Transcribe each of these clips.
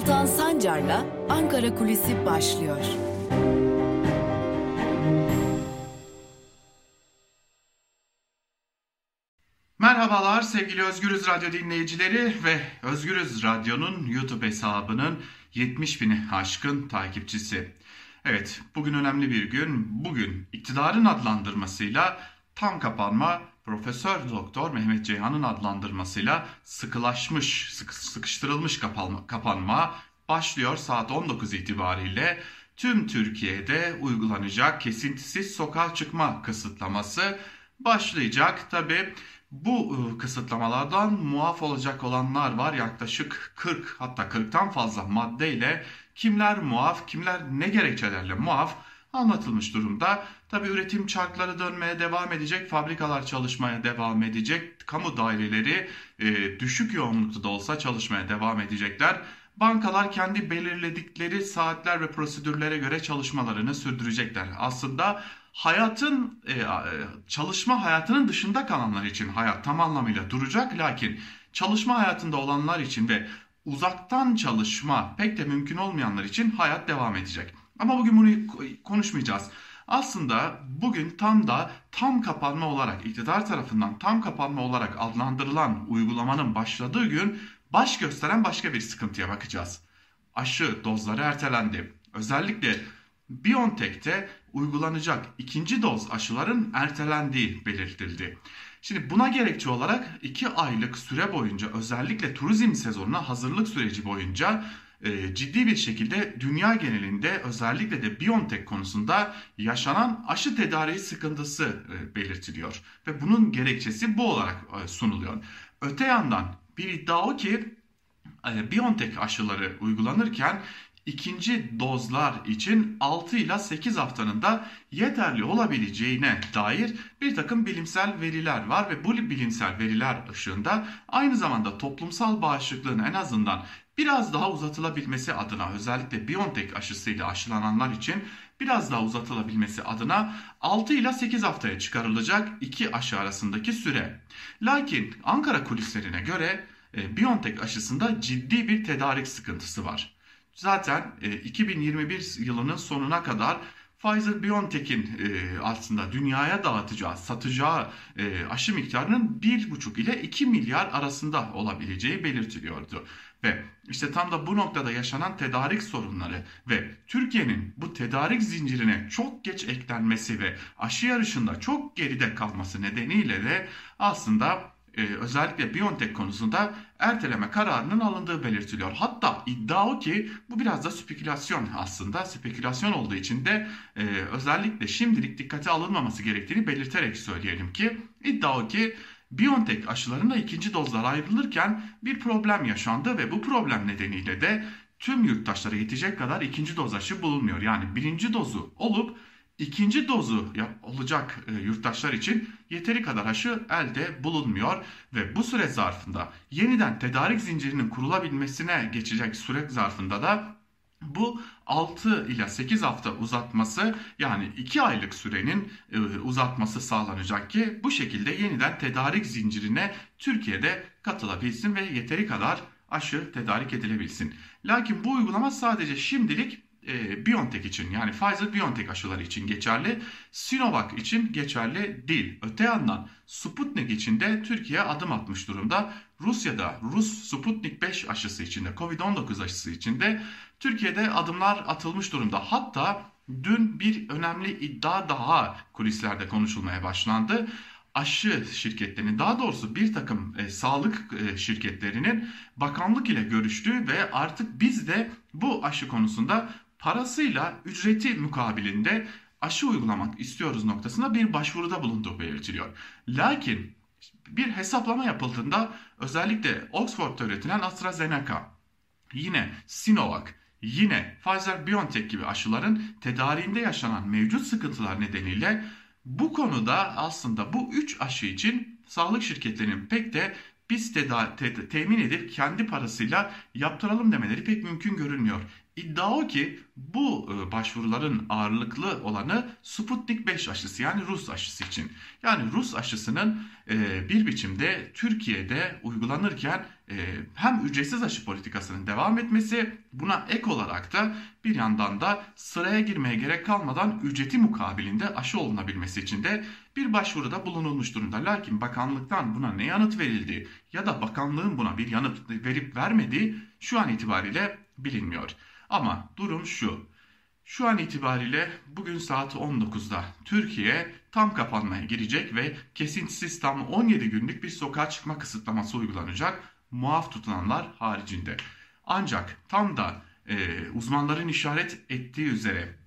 Altan Sancar'la Ankara Kulisi başlıyor. Merhabalar sevgili Özgürüz Radyo dinleyicileri ve Özgürüz Radyo'nun YouTube hesabının 70 bini aşkın takipçisi. Evet bugün önemli bir gün. Bugün iktidarın adlandırmasıyla tam kapanma Profesör Doktor Mehmet Ceyhan'ın adlandırmasıyla sıkılaşmış, sık, sıkıştırılmış kapanma, kapanma başlıyor saat 19 itibariyle. Tüm Türkiye'de uygulanacak kesintisiz sokağa çıkma kısıtlaması başlayacak. Tabi bu ıı, kısıtlamalardan muaf olacak olanlar var. Yaklaşık 40 hatta 40'tan fazla maddeyle kimler muaf, kimler ne gerekçelerle muaf anlatılmış durumda. Tabi üretim çarkları dönmeye devam edecek, fabrikalar çalışmaya devam edecek, kamu daireleri e, düşük yoğunlukta da olsa çalışmaya devam edecekler. Bankalar kendi belirledikleri saatler ve prosedürlere göre çalışmalarını sürdürecekler. Aslında hayatın e, çalışma hayatının dışında kalanlar için hayat tam anlamıyla duracak lakin çalışma hayatında olanlar için ve uzaktan çalışma pek de mümkün olmayanlar için hayat devam edecek. Ama bugün bunu konuşmayacağız. Aslında bugün tam da tam kapanma olarak iktidar tarafından tam kapanma olarak adlandırılan uygulamanın başladığı gün baş gösteren başka bir sıkıntıya bakacağız. Aşı dozları ertelendi. Özellikle BioNTech'te uygulanacak ikinci doz aşıların ertelendiği belirtildi. Şimdi buna gerekçe olarak 2 aylık süre boyunca özellikle turizm sezonuna hazırlık süreci boyunca e, ciddi bir şekilde dünya genelinde özellikle de Biontech konusunda yaşanan aşı tedariği sıkıntısı e, belirtiliyor. Ve bunun gerekçesi bu olarak e, sunuluyor. Öte yandan bir iddia o ki Biontech aşıları uygulanırken ikinci dozlar için 6 ile 8 haftanın da yeterli olabileceğine dair bir takım bilimsel veriler var ve bu bilimsel veriler ışığında aynı zamanda toplumsal bağışıklığın en azından biraz daha uzatılabilmesi adına özellikle BioNTech aşısıyla aşılananlar için biraz daha uzatılabilmesi adına 6 ile 8 haftaya çıkarılacak iki aşı arasındaki süre. Lakin Ankara kulislerine göre e, BioNTech aşısında ciddi bir tedarik sıkıntısı var. Zaten 2021 e, yılının sonuna kadar Pfizer-BioNTech'in e, aslında dünyaya dağıtacağı, satacağı e, aşı miktarının 1,5 ile 2 milyar arasında olabileceği belirtiliyordu. Ve işte tam da bu noktada yaşanan tedarik sorunları ve Türkiye'nin bu tedarik zincirine çok geç eklenmesi ve aşı yarışında çok geride kalması nedeniyle de aslında e, özellikle Biontech konusunda erteleme kararının alındığı belirtiliyor. Hatta iddia o ki bu biraz da spekülasyon aslında. Spekülasyon olduğu için de e, özellikle şimdilik dikkate alınmaması gerektiğini belirterek söyleyelim ki iddia o ki Biontech aşılarında ikinci dozlar ayrılırken bir problem yaşandı ve bu problem nedeniyle de tüm yurttaşlara yetecek kadar ikinci doz aşı bulunmuyor. Yani birinci dozu olup ikinci dozu olacak e, yurttaşlar için yeteri kadar aşı elde bulunmuyor ve bu süre zarfında yeniden tedarik zincirinin kurulabilmesine geçecek süre zarfında da bu 6 ile 8 hafta uzatması yani 2 aylık sürenin e, uzatması sağlanacak ki bu şekilde yeniden tedarik zincirine Türkiye'de katılabilsin ve yeteri kadar aşı tedarik edilebilsin. Lakin bu uygulama sadece şimdilik e, BioNTech için yani Pfizer-BioNTech aşıları için geçerli. Sinovac için geçerli değil. Öte yandan Sputnik için de Türkiye adım atmış durumda. Rusya'da Rus Sputnik 5 aşısı için de Covid-19 aşısı için de Türkiye'de adımlar atılmış durumda. Hatta dün bir önemli iddia daha kulislerde konuşulmaya başlandı aşı şirketlerinin daha doğrusu bir takım e, sağlık e, şirketlerinin bakanlık ile görüştüğü ve artık biz de bu aşı konusunda parasıyla ücreti mukabilinde aşı uygulamak istiyoruz noktasında bir başvuruda bulunduğu belirtiliyor. Lakin bir hesaplama yapıldığında özellikle Oxford'da üretilen AstraZeneca, yine Sinovac, yine Pfizer-BioNTech gibi aşıların tedariğinde yaşanan mevcut sıkıntılar nedeniyle bu konuda aslında bu 3 aşı için sağlık şirketlerinin pek de biz teda te temin edip kendi parasıyla yaptıralım demeleri pek mümkün görünmüyor. İddia o ki bu e, başvuruların ağırlıklı olanı Sputnik 5 aşısı yani Rus aşısı için. Yani Rus aşısının e, bir biçimde Türkiye'de uygulanırken e, hem ücretsiz aşı politikasının devam etmesi buna ek olarak da bir yandan da sıraya girmeye gerek kalmadan ücreti mukabilinde aşı olunabilmesi için de bir başvuruda bulunulmuş durumda. Lakin bakanlıktan buna ne yanıt verildi ya da bakanlığın buna bir yanıt verip vermediği şu an itibariyle bilinmiyor. Ama durum şu. Şu an itibariyle bugün saat 19'da Türkiye tam kapanmaya girecek ve kesintisiz tam 17 günlük bir sokağa çıkma kısıtlaması uygulanacak muaf tutulanlar haricinde. Ancak tam da e, uzmanların işaret ettiği üzere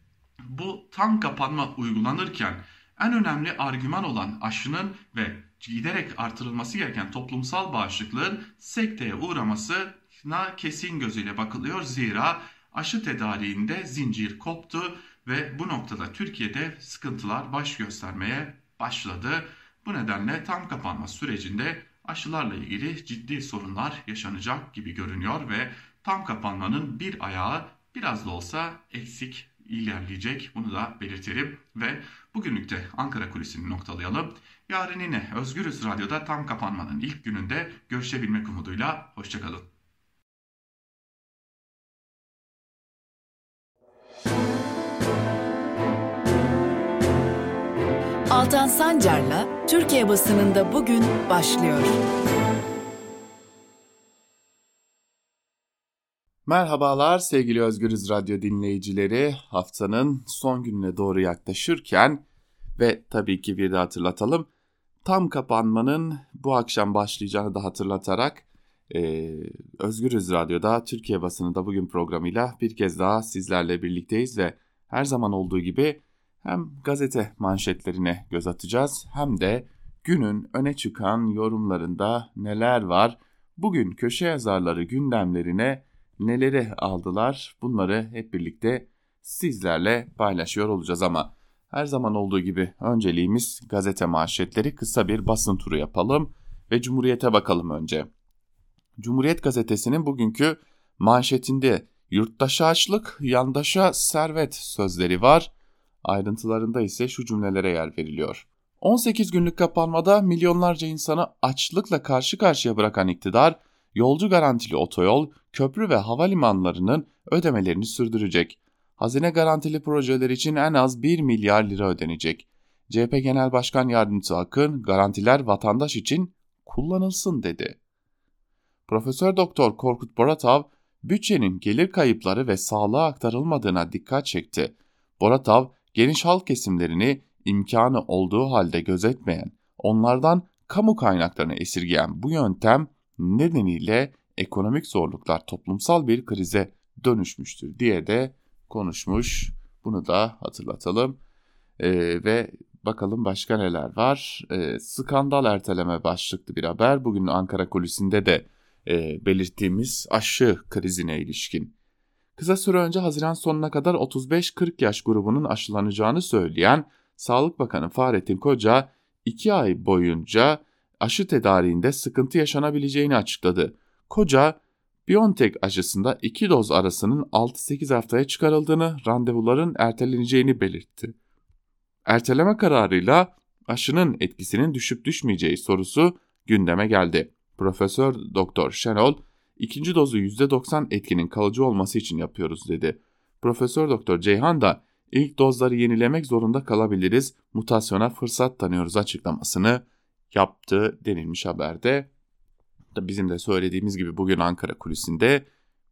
bu tam kapanma uygulanırken en önemli argüman olan aşının ve giderek artırılması gereken toplumsal bağışıklığın sekteye uğramasına kesin gözüyle bakılıyor. Zira aşı tedariğinde zincir koptu ve bu noktada Türkiye'de sıkıntılar baş göstermeye başladı. Bu nedenle tam kapanma sürecinde aşılarla ilgili ciddi sorunlar yaşanacak gibi görünüyor ve tam kapanmanın bir ayağı biraz da olsa eksik ilerleyecek. Bunu da belirtelim ve bugünlük de Ankara Kulisi'ni noktalayalım. Yarın yine Özgürüz Radyo'da tam kapanmanın ilk gününde görüşebilmek umuduyla. Hoşçakalın. Altan Sancar'la Türkiye basınında bugün başlıyor. Merhabalar sevgili Özgürüz Radyo dinleyicileri. Haftanın son gününe doğru yaklaşırken ve tabii ki bir de hatırlatalım. Tam kapanmanın bu akşam başlayacağını da hatırlatarak e, Özgürüz Radyo'da Türkiye basınında bugün programıyla bir kez daha sizlerle birlikteyiz ve her zaman olduğu gibi hem gazete manşetlerine göz atacağız hem de günün öne çıkan yorumlarında neler var, bugün köşe yazarları gündemlerine neleri aldılar bunları hep birlikte sizlerle paylaşıyor olacağız ama her zaman olduğu gibi önceliğimiz gazete manşetleri kısa bir basın turu yapalım ve Cumhuriyet'e bakalım önce. Cumhuriyet gazetesinin bugünkü manşetinde yurttaşa açlık, yandaşa servet sözleri var. Ayrıntılarında ise şu cümlelere yer veriliyor. 18 günlük kapanmada milyonlarca insanı açlıkla karşı karşıya bırakan iktidar, yolcu garantili otoyol, köprü ve havalimanlarının ödemelerini sürdürecek. Hazine garantili projeler için en az 1 milyar lira ödenecek. CHP Genel Başkan Yardımcısı Akın, garantiler vatandaş için kullanılsın dedi. Profesör Doktor Korkut Boratav, bütçenin gelir kayıpları ve sağlığa aktarılmadığına dikkat çekti. Boratav, geniş halk kesimlerini imkanı olduğu halde gözetmeyen, onlardan kamu kaynaklarını esirgeyen bu yöntem nedeniyle ekonomik zorluklar toplumsal bir krize dönüşmüştür diye de konuşmuş. Bunu da hatırlatalım. Ee, ve bakalım başka neler var. Ee, skandal erteleme başlıklı bir haber. Bugün Ankara kulisinde de e, belirttiğimiz aşı krizine ilişkin. Kısa süre önce Haziran sonuna kadar 35-40 yaş grubunun aşılanacağını söyleyen Sağlık Bakanı Fahrettin Koca 2 ay boyunca aşı tedariğinde sıkıntı yaşanabileceğini açıkladı. Koca, BioNTech aşısında 2 doz arasının 6-8 haftaya çıkarıldığını, randevuların erteleneceğini belirtti. Erteleme kararıyla aşının etkisinin düşüp düşmeyeceği sorusu gündeme geldi. Profesör Doktor Şenol, ikinci dozu %90 etkinin kalıcı olması için yapıyoruz dedi. Profesör Doktor Ceyhan da ilk dozları yenilemek zorunda kalabiliriz, mutasyona fırsat tanıyoruz açıklamasını yaptı denilmiş haberde. Bizim de söylediğimiz gibi bugün Ankara kulisinde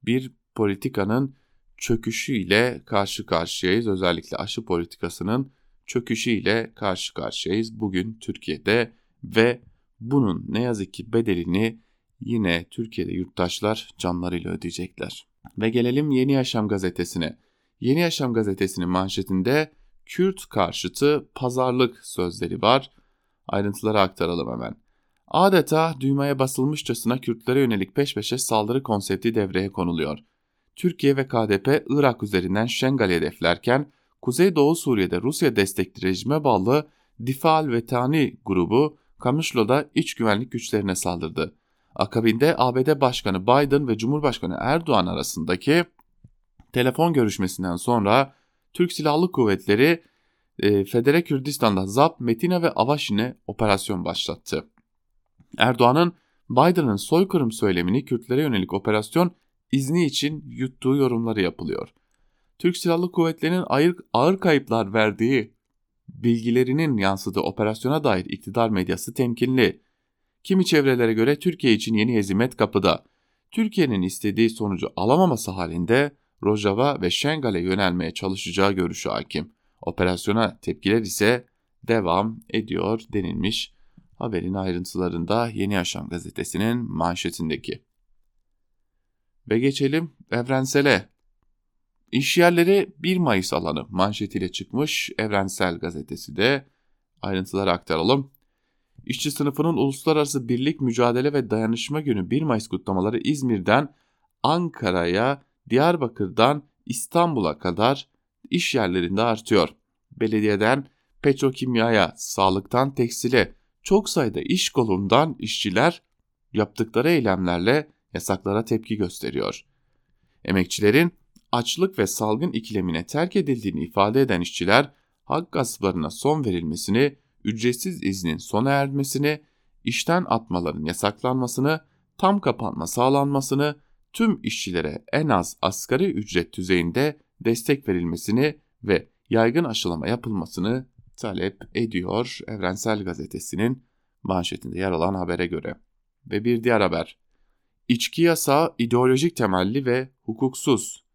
bir politikanın çöküşüyle karşı karşıyayız. Özellikle aşı politikasının çöküşüyle karşı karşıyayız bugün Türkiye'de ve bunun ne yazık ki bedelini yine Türkiye'de yurttaşlar canlarıyla ödeyecekler. Ve gelelim Yeni Yaşam gazetesine. Yeni Yaşam gazetesinin manşetinde Kürt karşıtı pazarlık sözleri var. Ayrıntıları aktaralım hemen. Adeta düğmeye basılmışçasına Kürtlere yönelik peş peşe saldırı konsepti devreye konuluyor. Türkiye ve KDP Irak üzerinden Şengal'i hedeflerken Kuzeydoğu Suriye'de Rusya destekli rejime bağlı Difal ve Tani grubu Kamışlo'da iç güvenlik güçlerine saldırdı. Akabinde ABD Başkanı Biden ve Cumhurbaşkanı Erdoğan arasındaki Telefon görüşmesinden sonra Türk Silahlı Kuvvetleri e, Federe Kürdistan'da ZAP, Metina ve Avaşin'e operasyon başlattı. Erdoğan'ın Biden'ın soykırım söylemini Kürtlere yönelik operasyon izni için yuttuğu yorumları yapılıyor. Türk Silahlı Kuvvetleri'nin ağır, ağır kayıplar verdiği bilgilerinin yansıdığı operasyona dair iktidar medyası temkinli. Kimi çevrelere göre Türkiye için yeni hezimet kapıda. Türkiye'nin istediği sonucu alamaması halinde Rojava ve Şengal'e yönelmeye çalışacağı görüşü hakim. Operasyona tepkiler ise devam ediyor denilmiş haberin ayrıntılarında Yeni Yaşam gazetesinin manşetindeki. Ve geçelim evrensele. İş yerleri 1 Mayıs alanı manşetiyle çıkmış Evrensel Gazetesi de ayrıntıları aktaralım. İşçi sınıfının Uluslararası Birlik Mücadele ve Dayanışma Günü 1 Mayıs kutlamaları İzmir'den Ankara'ya, Diyarbakır'dan İstanbul'a kadar iş yerlerinde artıyor. Belediyeden petrokimyaya, sağlıktan tekstile çok sayıda iş kolundan işçiler yaptıkları eylemlerle yasaklara tepki gösteriyor. Emekçilerin açlık ve salgın ikilemine terk edildiğini ifade eden işçiler hak gasplarına son verilmesini, ücretsiz iznin sona ermesini, işten atmaların yasaklanmasını, tam kapanma sağlanmasını, tüm işçilere en az asgari ücret düzeyinde destek verilmesini ve yaygın aşılama yapılmasını talep ediyor Evrensel Gazetesi'nin manşetinde yer alan habere göre. Ve bir diğer haber. İçki yasağı ideolojik temelli ve hukuksuz.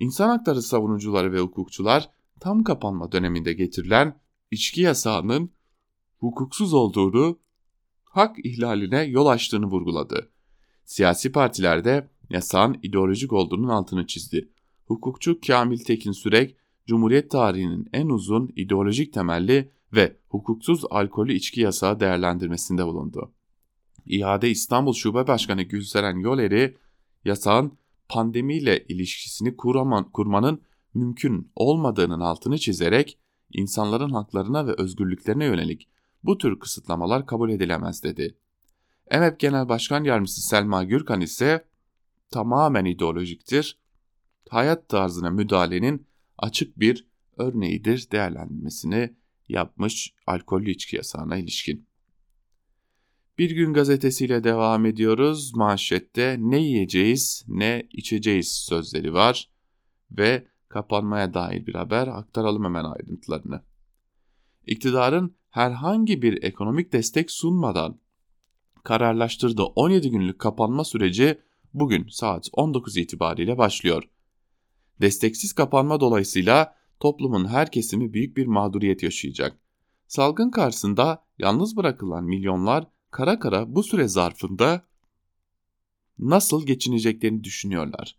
İnsan hakları savunucuları ve hukukçular tam kapanma döneminde getirilen içki yasağının hukuksuz olduğunu, hak ihlaline yol açtığını vurguladı. Siyasi partilerde yasağın ideolojik olduğunun altını çizdi. Hukukçu Kamil Tekin Sürek, Cumhuriyet tarihinin en uzun ideolojik temelli ve hukuksuz alkolü içki yasağı değerlendirmesinde bulundu. İade İstanbul Şube Başkanı Gülseren Yoleri, yasağın pandemiyle ilişkisini kuraman, kurmanın mümkün olmadığının altını çizerek insanların haklarına ve özgürlüklerine yönelik bu tür kısıtlamalar kabul edilemez dedi. EMEP Genel Başkan Yardımcısı Selma Gürkan ise tamamen ideolojiktir, hayat tarzına müdahalenin açık bir örneğidir değerlendirmesini yapmış alkollü içki yasağına ilişkin. Bir gün gazetesiyle devam ediyoruz. Manşette ne yiyeceğiz ne içeceğiz sözleri var ve kapanmaya dair bir haber aktaralım hemen ayrıntılarını. İktidarın herhangi bir ekonomik destek sunmadan kararlaştırdığı 17 günlük kapanma süreci bugün saat 19 itibariyle başlıyor. Desteksiz kapanma dolayısıyla toplumun her kesimi büyük bir mağduriyet yaşayacak. Salgın karşısında yalnız bırakılan milyonlar kara kara bu süre zarfında nasıl geçineceklerini düşünüyorlar.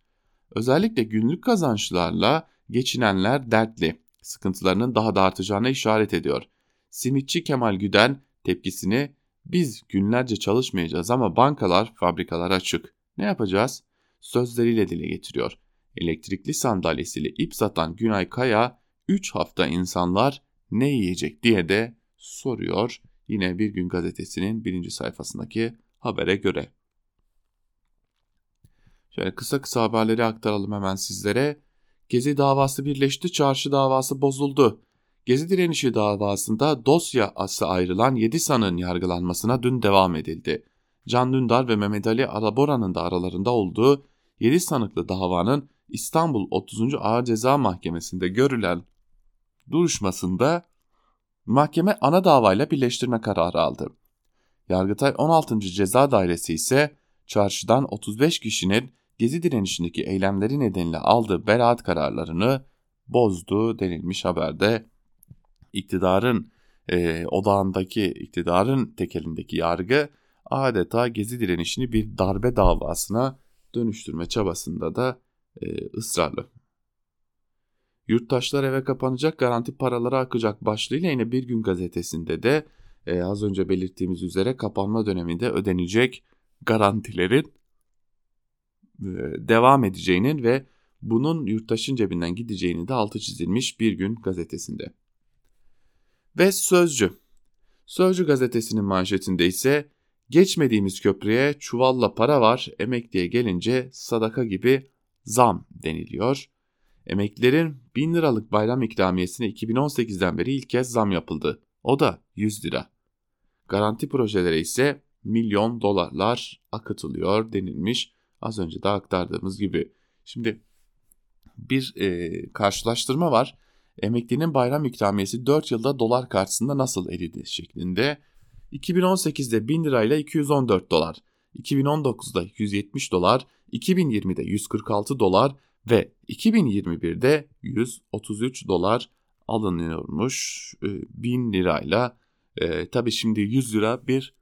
Özellikle günlük kazançlarla geçinenler dertli, sıkıntılarının daha da artacağına işaret ediyor. Simitçi Kemal Güden tepkisini biz günlerce çalışmayacağız ama bankalar, fabrikalar açık. Ne yapacağız? Sözleriyle dile getiriyor. Elektrikli sandalyesiyle ip satan Günay Kaya 3 hafta insanlar ne yiyecek diye de soruyor yine Bir Gün Gazetesi'nin birinci sayfasındaki habere göre. Şöyle kısa kısa haberleri aktaralım hemen sizlere. Gezi davası birleşti, çarşı davası bozuldu. Gezi direnişi davasında dosyası ayrılan 7 sanığın yargılanmasına dün devam edildi. Can Dündar ve Mehmet Ali Arabora'nın da aralarında olduğu 7 sanıklı davanın İstanbul 30. Ağır Ceza Mahkemesi'nde görülen duruşmasında mahkeme ana davayla birleştirme kararı aldı. Yargıtay 16. Ceza Dairesi ise çarşıdan 35 kişinin gezi direnişindeki eylemleri nedeniyle aldığı beraat kararlarını bozdu denilmiş haberde. İktidarın e, odağındaki iktidarın tekelindeki yargı adeta gezi direnişini bir darbe davasına dönüştürme çabasında da e, ısrarlı. Yurttaşlar eve kapanacak garanti paraları akacak başlığıyla yine Bir Gün gazetesinde de e, az önce belirttiğimiz üzere kapanma döneminde ödenecek garantilerin devam edeceğinin ve bunun yurttaşın cebinden gideceğini de altı çizilmiş Bir Gün gazetesinde. Ve Sözcü. Sözcü gazetesinin manşetinde ise geçmediğimiz köprüye çuvalla para var emekliye gelince sadaka gibi zam deniliyor. Emeklilerin 1000 liralık bayram ikramiyesine 2018'den beri ilk kez zam yapıldı. O da 100 lira. Garanti projelere ise milyon dolarlar akıtılıyor denilmiş. Az önce de aktardığımız gibi. Şimdi bir e, karşılaştırma var. Emeklinin bayram ikramiyesi 4 yılda dolar karşısında nasıl eridi şeklinde. 2018'de 1000 lirayla 214 dolar, 2019'da 170 dolar, 2020'de 146 dolar ve 2021'de 133 dolar alınıyormuş 1000 lirayla. E, tabii şimdi 100 lira bir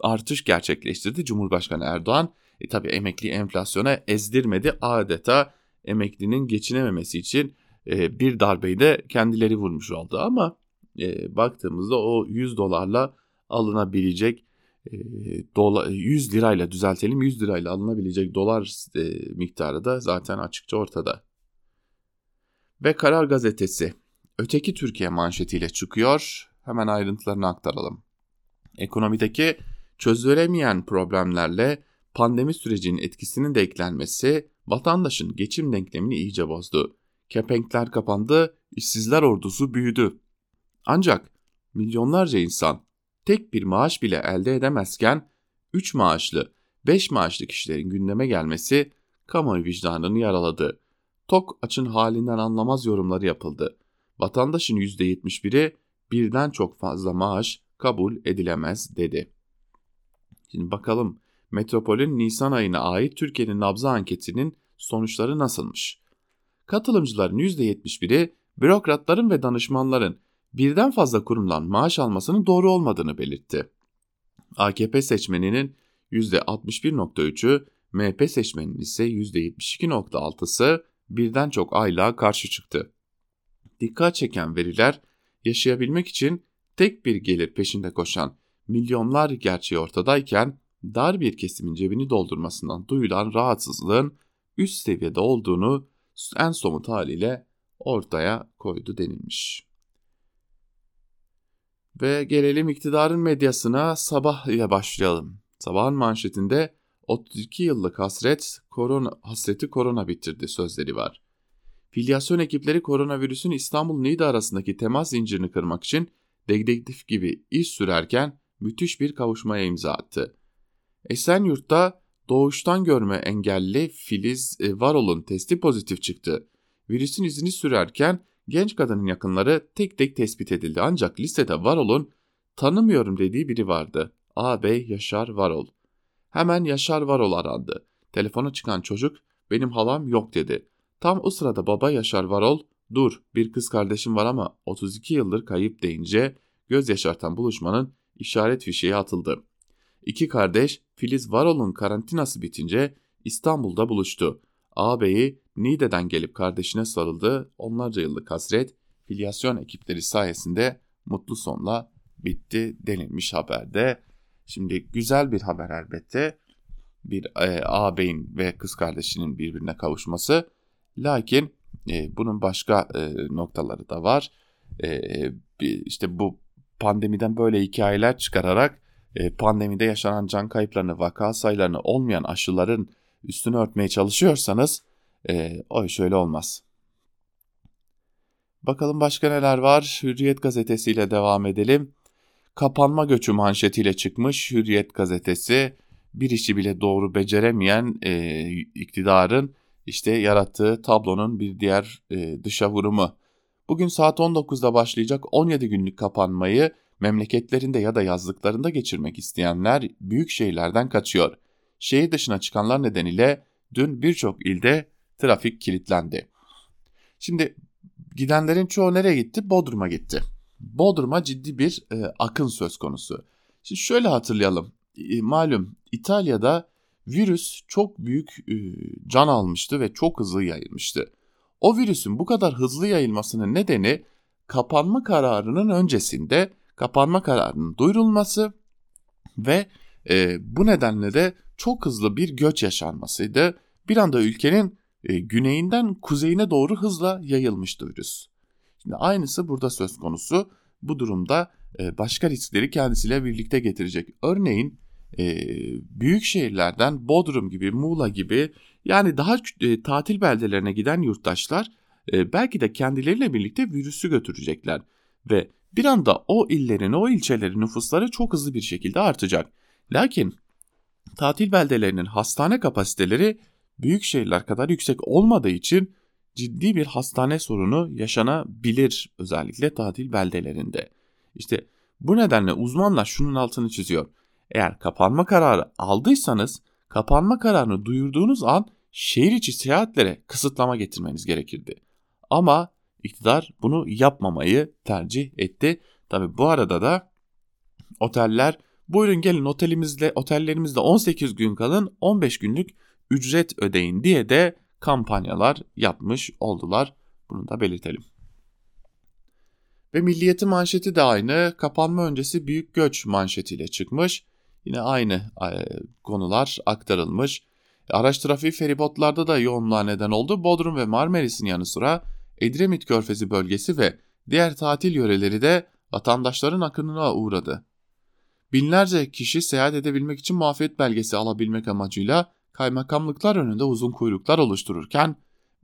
artış gerçekleştirdi Cumhurbaşkanı Erdoğan. E tabi emekli enflasyona ezdirmedi adeta emeklinin geçinememesi için e, bir darbeyi de kendileri vurmuş oldu ama e, baktığımızda o 100 dolarla alınabilecek e, dola, 100 lirayla düzeltelim 100 lirayla alınabilecek dolar e, miktarı da zaten açıkça ortada. Ve Karar Gazetesi öteki Türkiye manşetiyle çıkıyor. Hemen ayrıntılarını aktaralım. Ekonomideki çözülemeyen problemlerle pandemi sürecinin etkisinin de eklenmesi vatandaşın geçim denklemini iyice bozdu. Kepenkler kapandı, işsizler ordusu büyüdü. Ancak milyonlarca insan tek bir maaş bile elde edemezken 3 maaşlı, 5 maaşlı kişilerin gündeme gelmesi kamuoyu vicdanını yaraladı. Tok açın halinden anlamaz yorumları yapıldı. Vatandaşın %71'i birden çok fazla maaş kabul edilemez dedi. Şimdi bakalım Metropol'ün Nisan ayına ait Türkiye'nin nabzı anketinin sonuçları nasılmış? Katılımcıların %71'i bürokratların ve danışmanların birden fazla kurumdan maaş almasının doğru olmadığını belirtti. AKP seçmeninin %61.3'ü, MHP seçmeninin ise %72.6'sı birden çok aylığa karşı çıktı. Dikkat çeken veriler yaşayabilmek için tek bir gelir peşinde koşan milyonlar gerçeği ortadayken dar bir kesimin cebini doldurmasından duyulan rahatsızlığın üst seviyede olduğunu en somut haliyle ortaya koydu denilmiş. Ve gelelim iktidarın medyasına sabah ile başlayalım. Sabahın manşetinde 32 yıllık hasret korona hasreti korona bitirdi sözleri var. Filyasyon ekipleri koronavirüsün İstanbul Niğde arasındaki temas zincirini kırmak için dedektif gibi iş sürerken müthiş bir kavuşmaya imza attı. Esenyurt'ta doğuştan görme engelli Filiz e, Varol'un testi pozitif çıktı. Virüsün izini sürerken genç kadının yakınları tek tek tespit edildi ancak listede Varol'un tanımıyorum dediği biri vardı. Ağabey Yaşar Varol. Hemen Yaşar Varol arandı. Telefona çıkan çocuk benim halam yok dedi. Tam o sırada baba Yaşar Varol dur bir kız kardeşim var ama 32 yıldır kayıp deyince göz yaşartan buluşmanın işaret fişeği atıldı. İki kardeş Filiz Varol'un karantinası bitince İstanbul'da buluştu. Ağabeyi Niğde'den gelip kardeşine sarıldı. Onlarca yıllık hasret filyasyon ekipleri sayesinde mutlu sonla bitti denilmiş haberde. Şimdi güzel bir haber elbette. Bir e, ağabeyin ve kız kardeşinin birbirine kavuşması. Lakin e, bunun başka e, noktaları da var. E, işte bu pandemiden böyle hikayeler çıkararak e, pandemide yaşanan can kayıplarını, vaka sayılarını olmayan aşıların üstünü örtmeye çalışıyorsanız e, o iş öyle olmaz. Bakalım başka neler var? Hürriyet gazetesiyle devam edelim. Kapanma göçü manşetiyle çıkmış Hürriyet gazetesi bir işi bile doğru beceremeyen e, iktidarın işte yarattığı tablonun bir diğer e, dışa vurumu. Bugün saat 19'da başlayacak 17 günlük kapanmayı memleketlerinde ya da yazlıklarında geçirmek isteyenler büyük şehirlerden kaçıyor. Şehir dışına çıkanlar nedeniyle dün birçok ilde trafik kilitlendi. Şimdi gidenlerin çoğu nereye gitti? Bodrum'a gitti. Bodrum'a ciddi bir e, akın söz konusu. Şimdi şöyle hatırlayalım. E, malum İtalya'da virüs çok büyük e, can almıştı ve çok hızlı yayılmıştı. O virüsün bu kadar hızlı yayılmasının nedeni kapanma kararının öncesinde kapanma kararının duyurulması ve e, bu nedenle de çok hızlı bir göç yaşanmasıydı. Bir anda ülkenin e, güneyinden kuzeyine doğru hızla yayılmıştı virüs. Şimdi aynısı burada söz konusu. Bu durumda e, başka riskleri kendisiyle birlikte getirecek. Örneğin e, büyük şehirlerden Bodrum gibi, Muğla gibi yani daha e, tatil beldelerine giden yurttaşlar e, belki de kendileriyle birlikte virüsü götürecekler ve bir anda o illerin, o ilçelerin nüfusları çok hızlı bir şekilde artacak. Lakin tatil beldelerinin hastane kapasiteleri büyük şehirler kadar yüksek olmadığı için ciddi bir hastane sorunu yaşanabilir özellikle tatil beldelerinde. İşte bu nedenle uzmanlar şunun altını çiziyor. Eğer kapanma kararı aldıysanız kapanma kararını duyurduğunuz an şehir içi seyahatlere kısıtlama getirmeniz gerekirdi. Ama iktidar bunu yapmamayı tercih etti. Tabi bu arada da oteller buyurun gelin otelimizde otellerimizde 18 gün kalın 15 günlük ücret ödeyin diye de kampanyalar yapmış oldular. Bunu da belirtelim. Ve Milliyet'in manşeti de aynı. Kapanma öncesi büyük göç manşetiyle çıkmış. Yine aynı konular aktarılmış. Araç trafiği feribotlarda da yoğunluğa neden oldu. Bodrum ve Marmaris'in yanı sıra Edremit Körfezi bölgesi ve diğer tatil yöreleri de vatandaşların akınına uğradı. Binlerce kişi seyahat edebilmek için muafiyet belgesi alabilmek amacıyla kaymakamlıklar önünde uzun kuyruklar oluştururken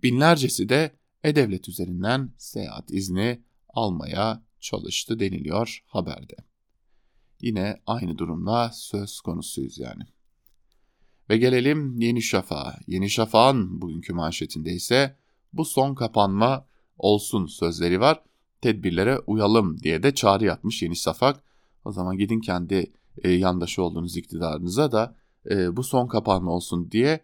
binlercesi de e-devlet üzerinden seyahat izni almaya çalıştı deniliyor haberde. Yine aynı durumla söz konusuyuz yani. Ve gelelim Yeni Şafak'a. Yeni Şafak'ın bugünkü manşetinde ise bu son kapanma olsun sözleri var. Tedbirlere uyalım diye de çağrı yapmış Yeni Şafak. O zaman gidin kendi e, yandaşı olduğunuz iktidarınıza da e, bu son kapanma olsun diye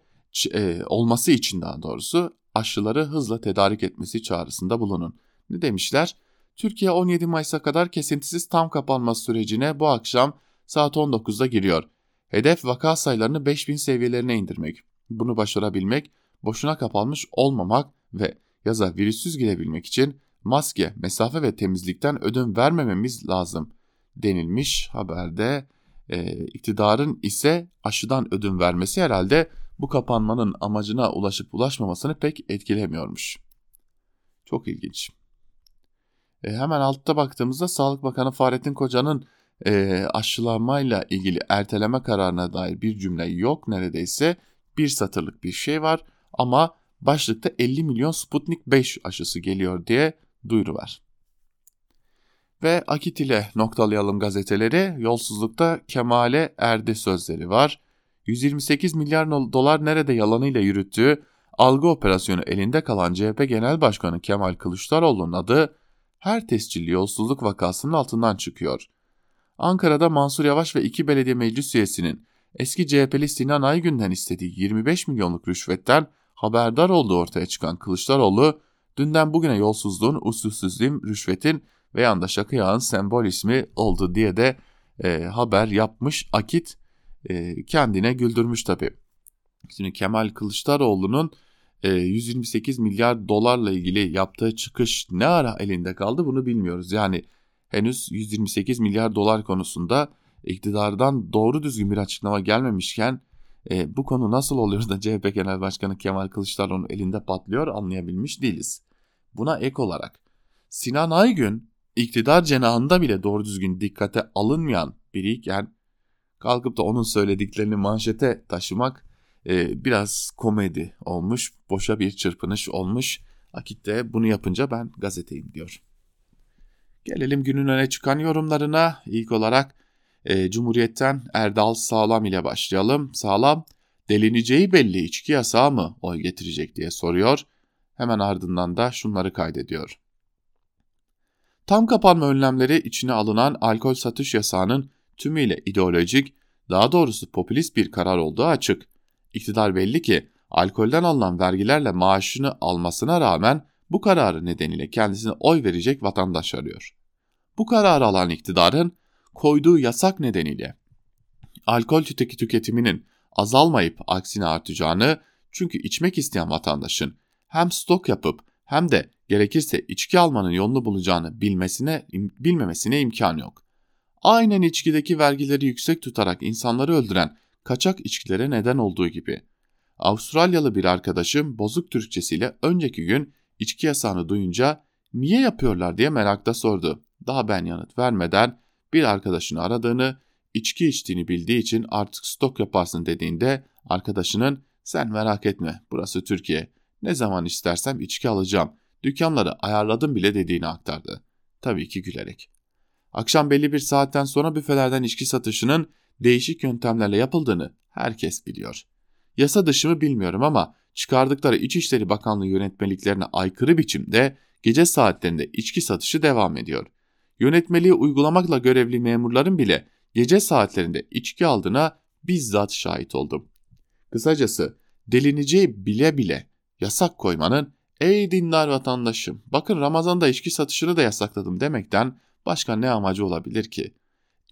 e, olması için daha doğrusu aşıları hızla tedarik etmesi çağrısında bulunun. Ne demişler? Türkiye 17 Mayıs'a kadar kesintisiz tam kapanma sürecine bu akşam saat 19'da giriyor. Hedef vaka sayılarını 5000 seviyelerine indirmek. Bunu başarabilmek, boşuna kapanmış olmamak ve yaza virüsüz girebilmek için maske, mesafe ve temizlikten ödün vermememiz lazım denilmiş haberde. E, iktidarın ise aşıdan ödün vermesi herhalde bu kapanmanın amacına ulaşıp ulaşmamasını pek etkilemiyormuş. Çok ilginç. E, hemen altta baktığımızda Sağlık Bakanı Fahrettin Koca'nın e, aşılamayla ilgili erteleme kararına dair bir cümle yok neredeyse. Bir satırlık bir şey var ama başlıkta 50 milyon Sputnik 5 aşısı geliyor diye duyuru var. Ve Akit ile noktalayalım gazeteleri. Yolsuzlukta Kemal'e erdi sözleri var. 128 milyar dolar nerede yalanıyla yürüttüğü algı operasyonu elinde kalan CHP Genel Başkanı Kemal Kılıçdaroğlu'nun adı her tescilli yolsuzluk vakasının altından çıkıyor. Ankara'da Mansur Yavaş ve iki belediye meclis üyesinin eski CHP'li Sinan Aygün'den istediği 25 milyonluk rüşvetten haberdar olduğu ortaya çıkan Kılıçdaroğlu, dünden bugüne yolsuzluğun, usulsüzlüğün, rüşvetin ve yanda şaka yağın sembol ismi oldu diye de e, haber yapmış. Akit e, kendine güldürmüş tabii. Şimdi Kemal Kılıçdaroğlu'nun 128 e, milyar dolarla ilgili yaptığı çıkış ne ara elinde kaldı bunu bilmiyoruz. Yani henüz 128 milyar dolar konusunda iktidardan doğru düzgün bir açıklama gelmemişken e, bu konu nasıl oluyor da CHP Genel Başkanı Kemal Kılıçdaroğlu'nun elinde patlıyor anlayabilmiş değiliz. Buna ek olarak Sinan Aygün iktidar cenahında bile doğru düzgün dikkate alınmayan biriyken kalkıp da onun söylediklerini manşete taşımak e, biraz komedi olmuş, boşa bir çırpınış olmuş. Akit de bunu yapınca ben gazeteyim diyor. Gelelim günün öne çıkan yorumlarına. İlk olarak e, Cumhuriyet'ten Erdal Sağlam ile başlayalım. Sağlam, delineceği belli içki yasağı mı oy getirecek diye soruyor. Hemen ardından da şunları kaydediyor. Tam kapanma önlemleri içine alınan alkol satış yasağının tümüyle ideolojik, daha doğrusu popülist bir karar olduğu açık. İktidar belli ki alkolden alınan vergilerle maaşını almasına rağmen bu kararı nedeniyle kendisine oy verecek vatandaş arıyor. Bu kararı alan iktidarın koyduğu yasak nedeniyle alkol tüketi tüketiminin azalmayıp aksine artacağını çünkü içmek isteyen vatandaşın hem stok yapıp hem de gerekirse içki almanın yolunu bulacağını bilmesine bilmemesine imkan yok. Aynen içkideki vergileri yüksek tutarak insanları öldüren kaçak içkilere neden olduğu gibi. Avustralyalı bir arkadaşım bozuk Türkçesiyle önceki gün içki yasağını duyunca niye yapıyorlar diye merakta sordu. Daha ben yanıt vermeden bir arkadaşını aradığını, içki içtiğini bildiği için artık stok yaparsın dediğinde arkadaşının sen merak etme burası Türkiye ne zaman istersem içki alacağım dükkanları ayarladım bile dediğini aktardı. Tabii ki gülerek. Akşam belli bir saatten sonra büfelerden içki satışının değişik yöntemlerle yapıldığını herkes biliyor. Yasa dışı mı bilmiyorum ama çıkardıkları İçişleri Bakanlığı yönetmeliklerine aykırı biçimde gece saatlerinde içki satışı devam ediyor. Yönetmeliği uygulamakla görevli memurların bile gece saatlerinde içki aldığına bizzat şahit oldum. Kısacası delineceği bile bile yasak koymanın ey dinler vatandaşım bakın Ramazan'da içki satışını da yasakladım demekten başka ne amacı olabilir ki?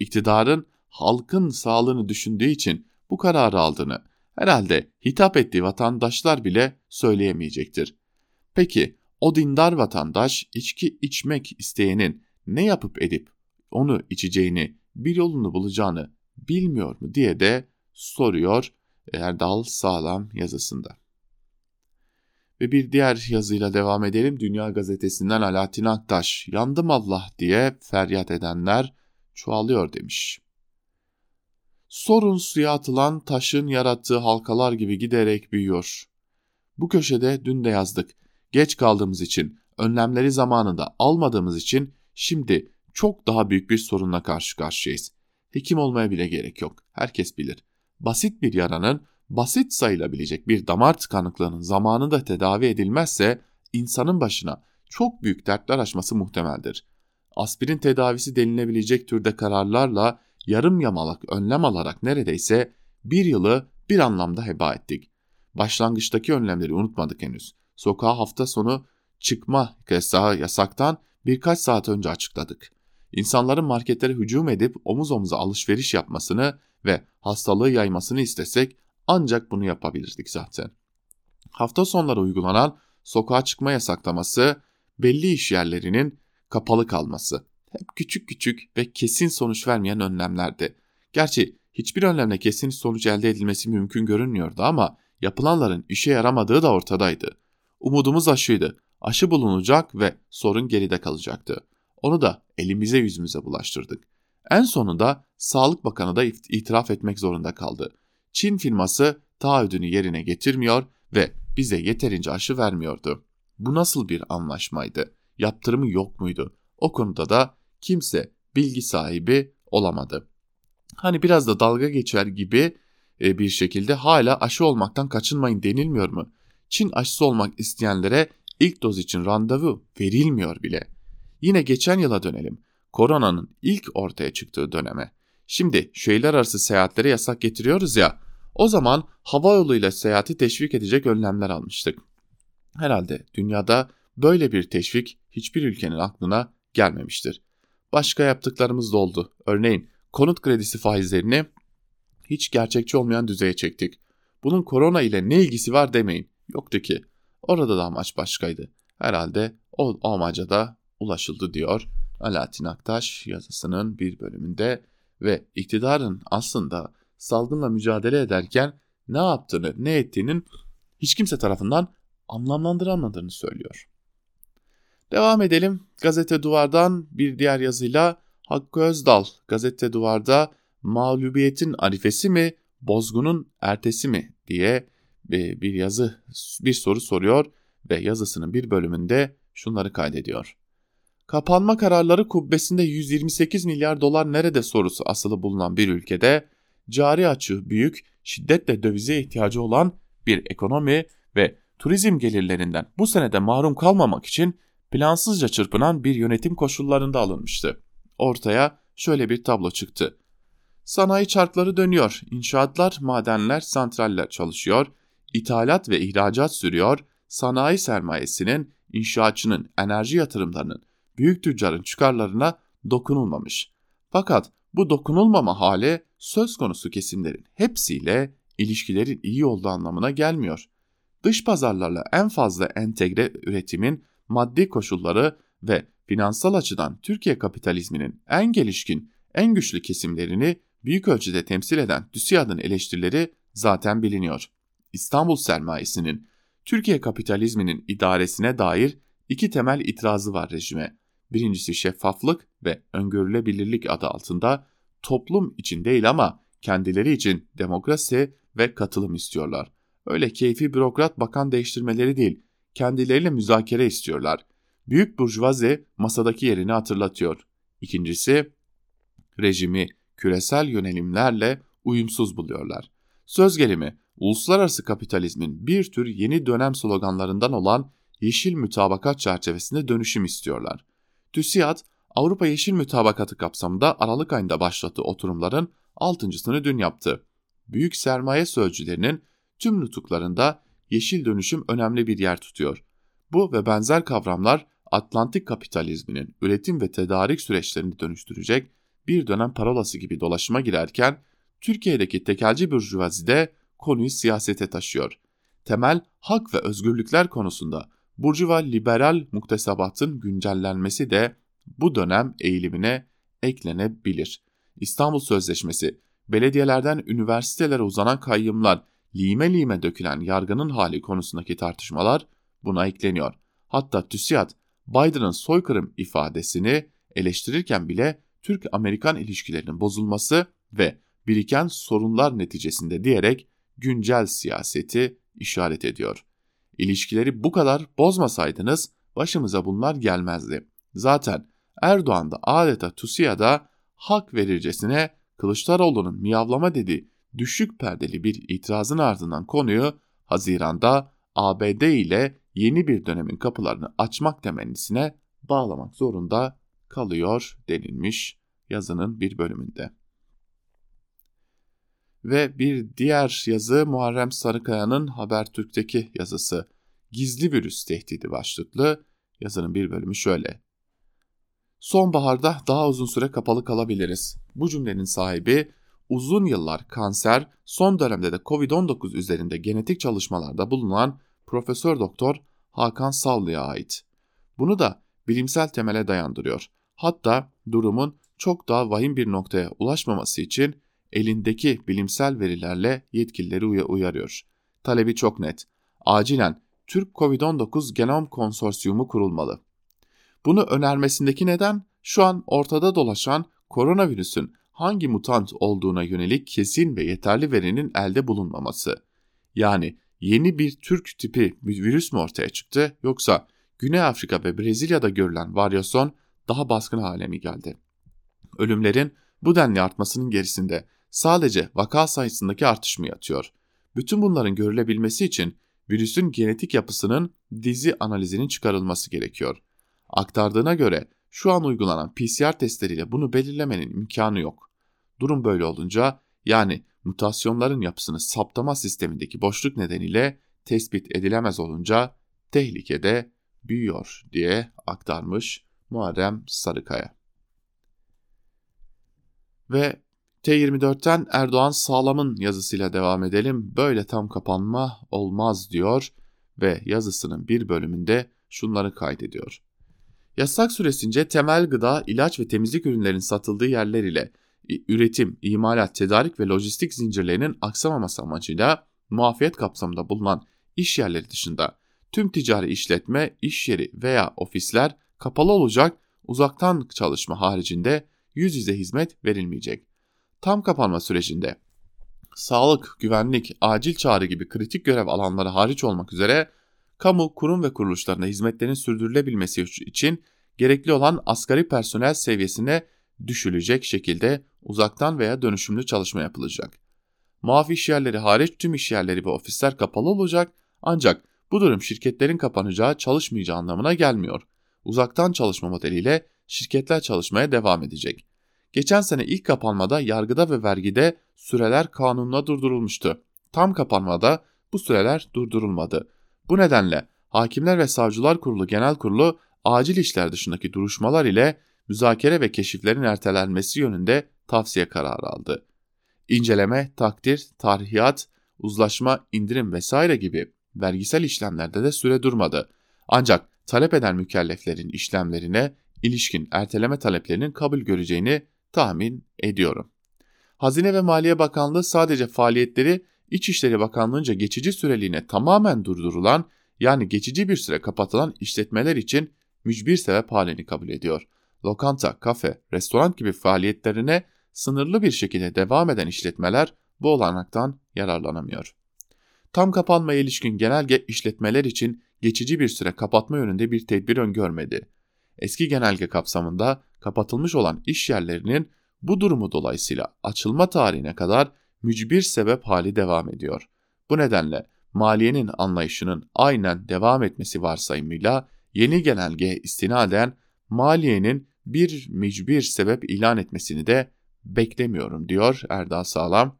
İktidarın halkın sağlığını düşündüğü için bu kararı aldığını herhalde hitap ettiği vatandaşlar bile söyleyemeyecektir. Peki o dindar vatandaş içki içmek isteyenin ne yapıp edip onu içeceğini, bir yolunu bulacağını bilmiyor mu diye de soruyor Erdal Sağlam yazısında. Ve bir diğer yazıyla devam edelim. Dünya Gazetesi'nden Alaaddin Aktaş, yandım Allah diye feryat edenler çoğalıyor demiş. Sorun suya atılan taşın yarattığı halkalar gibi giderek büyüyor. Bu köşede dün de yazdık. Geç kaldığımız için, önlemleri zamanında almadığımız için şimdi çok daha büyük bir sorunla karşı karşıyayız. Hekim olmaya bile gerek yok. Herkes bilir. Basit bir yaranın basit sayılabilecek bir damar tıkanıklığının zamanında tedavi edilmezse insanın başına çok büyük dertler açması muhtemeldir. Aspirin tedavisi denilebilecek türde kararlarla yarım yamalak önlem alarak neredeyse bir yılı bir anlamda heba ettik. Başlangıçtaki önlemleri unutmadık henüz. Sokağa hafta sonu çıkma yasağı yasaktan birkaç saat önce açıkladık. İnsanların marketlere hücum edip omuz omuza alışveriş yapmasını ve hastalığı yaymasını istesek ancak bunu yapabilirdik zaten. Hafta sonları uygulanan sokağa çıkma yasaklaması, belli iş yerlerinin kapalı kalması. Hep küçük küçük ve kesin sonuç vermeyen önlemlerdi. Gerçi hiçbir önlemle kesin sonuç elde edilmesi mümkün görünmüyordu ama yapılanların işe yaramadığı da ortadaydı. Umudumuz aşıydı. Aşı bulunacak ve sorun geride kalacaktı. Onu da elimize yüzümüze bulaştırdık. En sonunda Sağlık Bakanı da itiraf etmek zorunda kaldı. Çin firması taahhüdünü yerine getirmiyor ve bize yeterince aşı vermiyordu. Bu nasıl bir anlaşmaydı? Yaptırımı yok muydu? O konuda da kimse bilgi sahibi olamadı. Hani biraz da dalga geçer gibi e, bir şekilde hala aşı olmaktan kaçınmayın denilmiyor mu? Çin aşısı olmak isteyenlere ilk doz için randevu verilmiyor bile. Yine geçen yıla dönelim. Koronanın ilk ortaya çıktığı döneme. Şimdi şehirler arası seyahatlere yasak getiriyoruz ya. O zaman hava yoluyla seyahati teşvik edecek önlemler almıştık. Herhalde dünyada böyle bir teşvik hiçbir ülkenin aklına gelmemiştir. Başka yaptıklarımız da oldu. Örneğin konut kredisi faizlerini hiç gerçekçi olmayan düzeye çektik. Bunun korona ile ne ilgisi var demeyin. Yoktu ki. Orada da amaç başkaydı. Herhalde o, o amaca da ulaşıldı diyor Alaaddin Aktaş yazısının bir bölümünde ve iktidarın aslında salgınla mücadele ederken ne yaptığını, ne ettiğinin hiç kimse tarafından anlamlandıramadığını söylüyor. Devam edelim. Gazete Duvar'dan bir diğer yazıyla Hakkı Özdal Gazete Duvar'da mağlubiyetin arifesi mi, bozgunun ertesi mi diye bir yazı, bir soru soruyor ve yazısının bir bölümünde şunları kaydediyor. Kapanma kararları kubbesinde 128 milyar dolar nerede sorusu asılı bulunan bir ülkede cari açığı büyük, şiddetle dövize ihtiyacı olan bir ekonomi ve turizm gelirlerinden bu senede mahrum kalmamak için plansızca çırpınan bir yönetim koşullarında alınmıştı. Ortaya şöyle bir tablo çıktı. Sanayi çarkları dönüyor, inşaatlar, madenler, santraller çalışıyor, ithalat ve ihracat sürüyor, sanayi sermayesinin, inşaatçının, enerji yatırımlarının, büyük tüccarın çıkarlarına dokunulmamış. Fakat bu dokunulmama hali söz konusu kesimlerin hepsiyle ilişkilerin iyi olduğu anlamına gelmiyor. Dış pazarlarla en fazla entegre üretimin maddi koşulları ve finansal açıdan Türkiye kapitalizminin en gelişkin, en güçlü kesimlerini büyük ölçüde temsil eden TÜSİAD'ın eleştirileri zaten biliniyor. İstanbul sermayesinin Türkiye kapitalizminin idaresine dair iki temel itirazı var rejime. Birincisi şeffaflık ve öngörülebilirlik adı altında toplum için değil ama kendileri için demokrasi ve katılım istiyorlar. Öyle keyfi bürokrat bakan değiştirmeleri değil, kendileriyle müzakere istiyorlar. Büyük burjuvazi masadaki yerini hatırlatıyor. İkincisi, rejimi küresel yönelimlerle uyumsuz buluyorlar. Söz gelimi, uluslararası kapitalizmin bir tür yeni dönem sloganlarından olan yeşil mütabakat çerçevesinde dönüşüm istiyorlar. TÜSİAD, Avrupa Yeşil Mütabakatı kapsamında Aralık ayında başlattığı oturumların altıncısını dün yaptı. Büyük sermaye sözcülerinin tüm nutuklarında yeşil dönüşüm önemli bir yer tutuyor. Bu ve benzer kavramlar Atlantik kapitalizminin üretim ve tedarik süreçlerini dönüştürecek bir dönem parolası gibi dolaşıma girerken Türkiye'deki tekelci burjuvazide konuyu siyasete taşıyor. Temel hak ve özgürlükler konusunda burjuva liberal muktesebatın güncellenmesi de bu dönem eğilimine eklenebilir. İstanbul Sözleşmesi, belediyelerden üniversitelere uzanan kayyımlar, lime lime dökülen yargının hali konusundaki tartışmalar buna ekleniyor. Hatta TÜSİAD, Biden'ın soykırım ifadesini eleştirirken bile Türk-Amerikan ilişkilerinin bozulması ve biriken sorunlar neticesinde diyerek güncel siyaseti işaret ediyor. İlişkileri bu kadar bozmasaydınız başımıza bunlar gelmezdi. Zaten Erdoğan da adeta TÜSİAD'a hak verircesine Kılıçdaroğlu'nun miyavlama dediği düşük perdeli bir itirazın ardından konuyu Haziran'da ABD ile yeni bir dönemin kapılarını açmak temennisine bağlamak zorunda kalıyor denilmiş yazının bir bölümünde. Ve bir diğer yazı Muharrem Sarıkaya'nın Habertürk'teki yazısı. Gizli virüs tehdidi başlıklı yazının bir bölümü şöyle. Sonbaharda daha uzun süre kapalı kalabiliriz. Bu cümlenin sahibi uzun yıllar kanser, son dönemde de Covid-19 üzerinde genetik çalışmalarda bulunan Profesör Doktor Hakan Sallı'ya ait. Bunu da bilimsel temele dayandırıyor. Hatta durumun çok daha vahim bir noktaya ulaşmaması için elindeki bilimsel verilerle yetkilileri uyarıyor. Talebi çok net. Acilen Türk Covid-19 Genom Konsorsiyumu kurulmalı. Bunu önermesindeki neden şu an ortada dolaşan koronavirüsün hangi mutant olduğuna yönelik kesin ve yeterli verinin elde bulunmaması. Yani yeni bir Türk tipi virüs mü ortaya çıktı yoksa Güney Afrika ve Brezilya'da görülen varyasyon daha baskın hale mi geldi? Ölümlerin bu denli artmasının gerisinde sadece vaka sayısındaki artış mı yatıyor? Bütün bunların görülebilmesi için virüsün genetik yapısının dizi analizinin çıkarılması gerekiyor. Aktardığına göre şu an uygulanan PCR testleriyle bunu belirlemenin imkanı yok. Durum böyle olunca yani mutasyonların yapısını saptama sistemindeki boşluk nedeniyle tespit edilemez olunca tehlikede büyüyor diye aktarmış Muharrem Sarıkaya. Ve T24'ten Erdoğan Sağlam'ın yazısıyla devam edelim. Böyle tam kapanma olmaz diyor ve yazısının bir bölümünde şunları kaydediyor. Yasak süresince temel gıda, ilaç ve temizlik ürünlerinin satıldığı yerler ile üretim, imalat, tedarik ve lojistik zincirlerinin aksamaması amacıyla muafiyet kapsamında bulunan iş yerleri dışında tüm ticari işletme, iş yeri veya ofisler kapalı olacak, uzaktan çalışma haricinde yüz yüze hizmet verilmeyecek. Tam kapanma sürecinde sağlık, güvenlik, acil çağrı gibi kritik görev alanları hariç olmak üzere kamu, kurum ve kuruluşlarında hizmetlerin sürdürülebilmesi için gerekli olan asgari personel seviyesine düşülecek şekilde uzaktan veya dönüşümlü çalışma yapılacak. Muaf iş yerleri hariç tüm iş yerleri ve ofisler kapalı olacak ancak bu durum şirketlerin kapanacağı, çalışmayacağı anlamına gelmiyor. Uzaktan çalışma modeliyle şirketler çalışmaya devam edecek. Geçen sene ilk kapanmada yargıda ve vergide süreler kanunla durdurulmuştu. Tam kapanmada bu süreler durdurulmadı. Bu nedenle Hakimler ve Savcılar Kurulu Genel Kurulu acil işler dışındaki duruşmalar ile müzakere ve keşiflerin ertelenmesi yönünde tavsiye kararı aldı. İnceleme, takdir, tarihiyat, uzlaşma, indirim vesaire gibi vergisel işlemlerde de süre durmadı. Ancak talep eden mükelleflerin işlemlerine ilişkin erteleme taleplerinin kabul göreceğini tahmin ediyorum. Hazine ve Maliye Bakanlığı sadece faaliyetleri İçişleri Bakanlığı'nca geçici süreliğine tamamen durdurulan yani geçici bir süre kapatılan işletmeler için mücbir sebep halini kabul ediyor. Lokanta, kafe, restoran gibi faaliyetlerine sınırlı bir şekilde devam eden işletmeler bu olanaktan yararlanamıyor. Tam kapanmaya ilişkin genelge işletmeler için geçici bir süre kapatma yönünde bir tedbir öngörmedi. Eski genelge kapsamında kapatılmış olan iş yerlerinin bu durumu dolayısıyla açılma tarihine kadar mücbir sebep hali devam ediyor. Bu nedenle maliyenin anlayışının aynen devam etmesi varsayımıyla yeni genelge istinaden maliyenin bir mücbir sebep ilan etmesini de beklemiyorum diyor Erdal Sağlam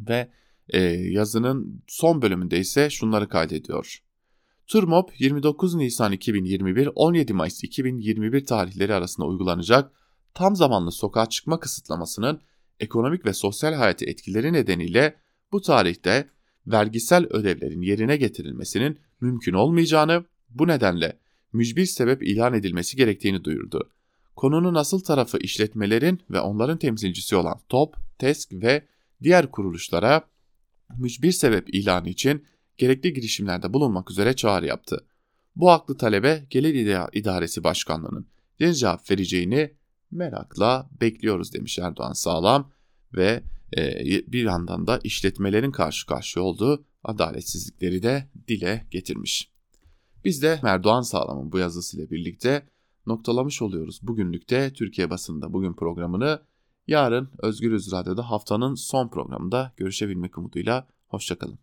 ve e, yazının son bölümünde ise şunları kaydediyor. Turmop 29 Nisan 2021 17 Mayıs 2021 tarihleri arasında uygulanacak tam zamanlı sokağa çıkma kısıtlamasının ekonomik ve sosyal hayatı etkileri nedeniyle bu tarihte vergisel ödevlerin yerine getirilmesinin mümkün olmayacağını, bu nedenle mücbir sebep ilan edilmesi gerektiğini duyurdu. Konunun asıl tarafı işletmelerin ve onların temsilcisi olan TOP, TESK ve diğer kuruluşlara mücbir sebep ilanı için gerekli girişimlerde bulunmak üzere çağrı yaptı. Bu haklı talebe Gelir İdaresi Başkanlığı'nın ne cevap vereceğini merakla bekliyoruz demiş Erdoğan Sağlam ve e, bir yandan da işletmelerin karşı karşıya olduğu adaletsizlikleri de dile getirmiş. Biz de Erdoğan Sağlam'ın bu yazısıyla birlikte noktalamış oluyoruz bugünlükte Türkiye basında bugün programını. Yarın Özgürüz Radyo'da haftanın son programında görüşebilmek umuduyla. Hoşçakalın.